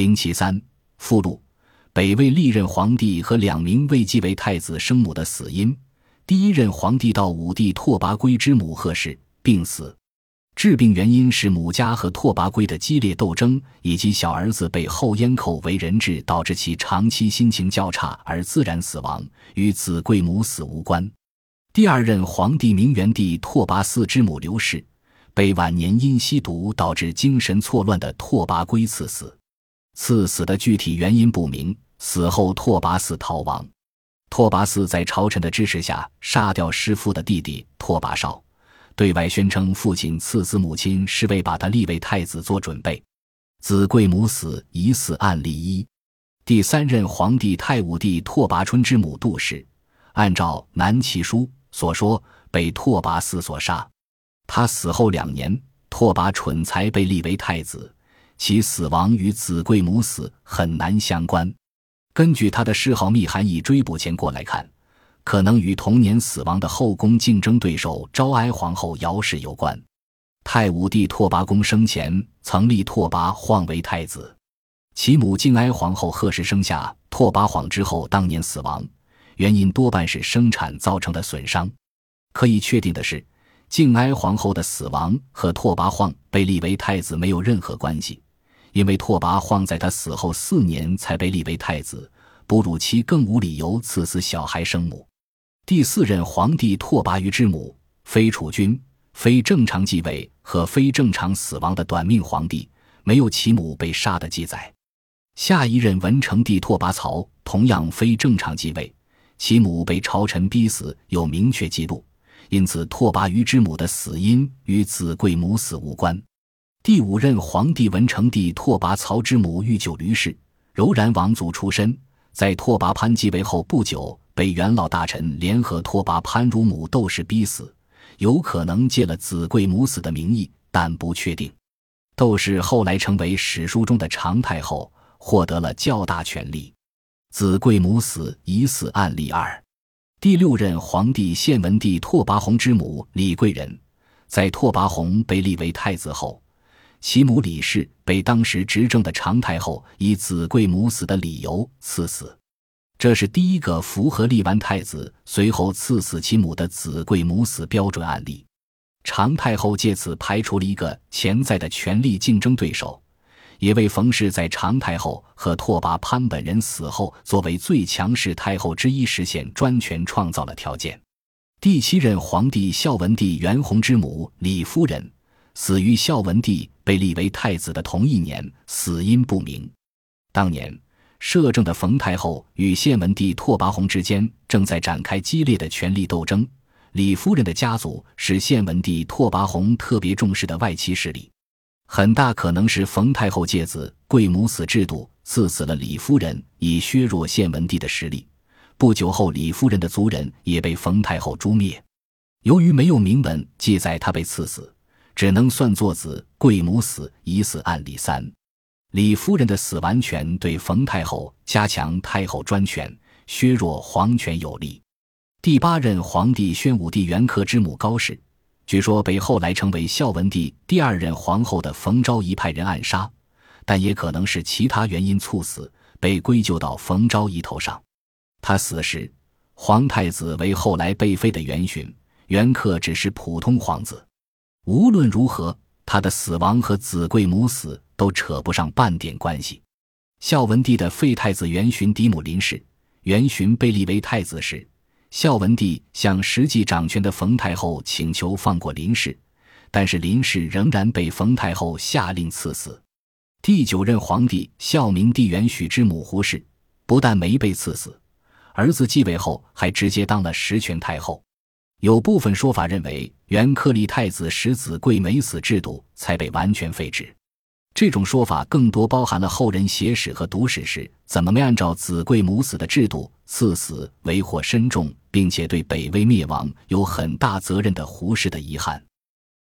零七三附录：北魏历任皇帝和两名未继为太子生母的死因。第一任皇帝到武帝拓跋圭之母贺氏病死，治病原因是母家和拓跋圭的激烈斗争，以及小儿子被后燕寇为人质，导致其长期心情较差而自然死亡，与子贵母死无关。第二任皇帝明元帝拓跋嗣之母刘氏，被晚年因吸毒导致精神错乱的拓跋圭赐死，赐死的具体原因不明。死后拓跋嗣逃亡。拓跋嗣在朝臣的支持下杀掉师父的弟弟拓跋绍，对外宣称父亲赐死母亲是为把他立为太子做准备。子贵母死疑似案例一。第三任皇帝太武帝拓跋春之母杜氏，按照《南齐书》所说，被拓跋嗣所杀。他死后两年，拓跋蠢才被立为太子，其死亡与子贵母死很难相关。根据他的谥号密函以追捕前过来看，可能与同年死亡的后宫竞争对手昭哀皇后姚氏有关。太武帝拓跋恭生前曾立拓跋晃为太子，其母敬哀皇后贺氏生下拓跋晃之后当年死亡，原因多半是生产造成的损伤。可以确定的是，敬哀皇后的死亡和拓跋晃被立为太子没有任何关系。因为拓跋晃在他死后四年才被立为太子，哺乳期更无理由赐死小孩生母。第四任皇帝拓跋余之母非储君、非正常继位和非正常死亡的短命皇帝，没有其母被杀的记载。下一任文成帝拓跋曹同样非正常继位，其母被朝臣逼死有明确记录，因此拓跋余之母的死因与子贵母死无关。第五任皇帝文成帝拓跋曹之母御九驴氏，柔然王族出身，在拓跋攀继位后不久，被元老大臣联合拓跋攀如母窦氏逼死，有可能借了子贵母死的名义，但不确定。窦氏后来成为史书中的常太后，获得了较大权力。子贵母死疑似案例二。第六任皇帝献文帝拓跋宏之母李贵人，在拓跋宏被立为太子后。其母李氏被当时执政的常太后以子贵母死的理由赐死，这是第一个符合立完太子随后赐死其母的子贵母死标准案例。常太后借此排除了一个潜在的权力竞争对手，也为冯氏在常太后和拓跋潘本人死后作为最强势太后之一实现专权创造了条件。第七任皇帝孝文帝元宏之母李夫人。死于孝文帝被立为太子的同一年，死因不明。当年摄政的冯太后与献文帝拓跋宏之间正在展开激烈的权力斗争。李夫人的家族是献文帝拓跋宏特别重视的外戚势力，很大可能是冯太后借子贵母死制度赐死了李夫人，以削弱献文帝的实力。不久后，李夫人的族人也被冯太后诛灭。由于没有明文记载她被赐死。只能算作子贵母死疑死案例三，李夫人的死完全对冯太后加强太后专权、削弱皇权有利。第八任皇帝宣武帝元恪之母高氏，据说被后来成为孝文帝第二任皇后的冯昭仪派人暗杀，但也可能是其他原因猝死，被归咎到冯昭仪头上。他死时，皇太子为后来被废的元勋，元恪只是普通皇子。无论如何，他的死亡和子贵母死都扯不上半点关系。孝文帝的废太子元勋嫡母林氏，元勋被立为太子时，孝文帝向实际掌权的冯太后请求放过林氏，但是林氏仍然被冯太后下令赐死。第九任皇帝孝明帝元许之母胡氏，不但没被赐死，儿子继位后还直接当了实权太后。有部分说法认为，元恪立太子使子贵没死制度才被完全废止。这种说法更多包含了后人写史和读史时怎么没按照子贵母死的制度赐死，为祸深重，并且对北魏灭亡有很大责任的胡氏的遗憾。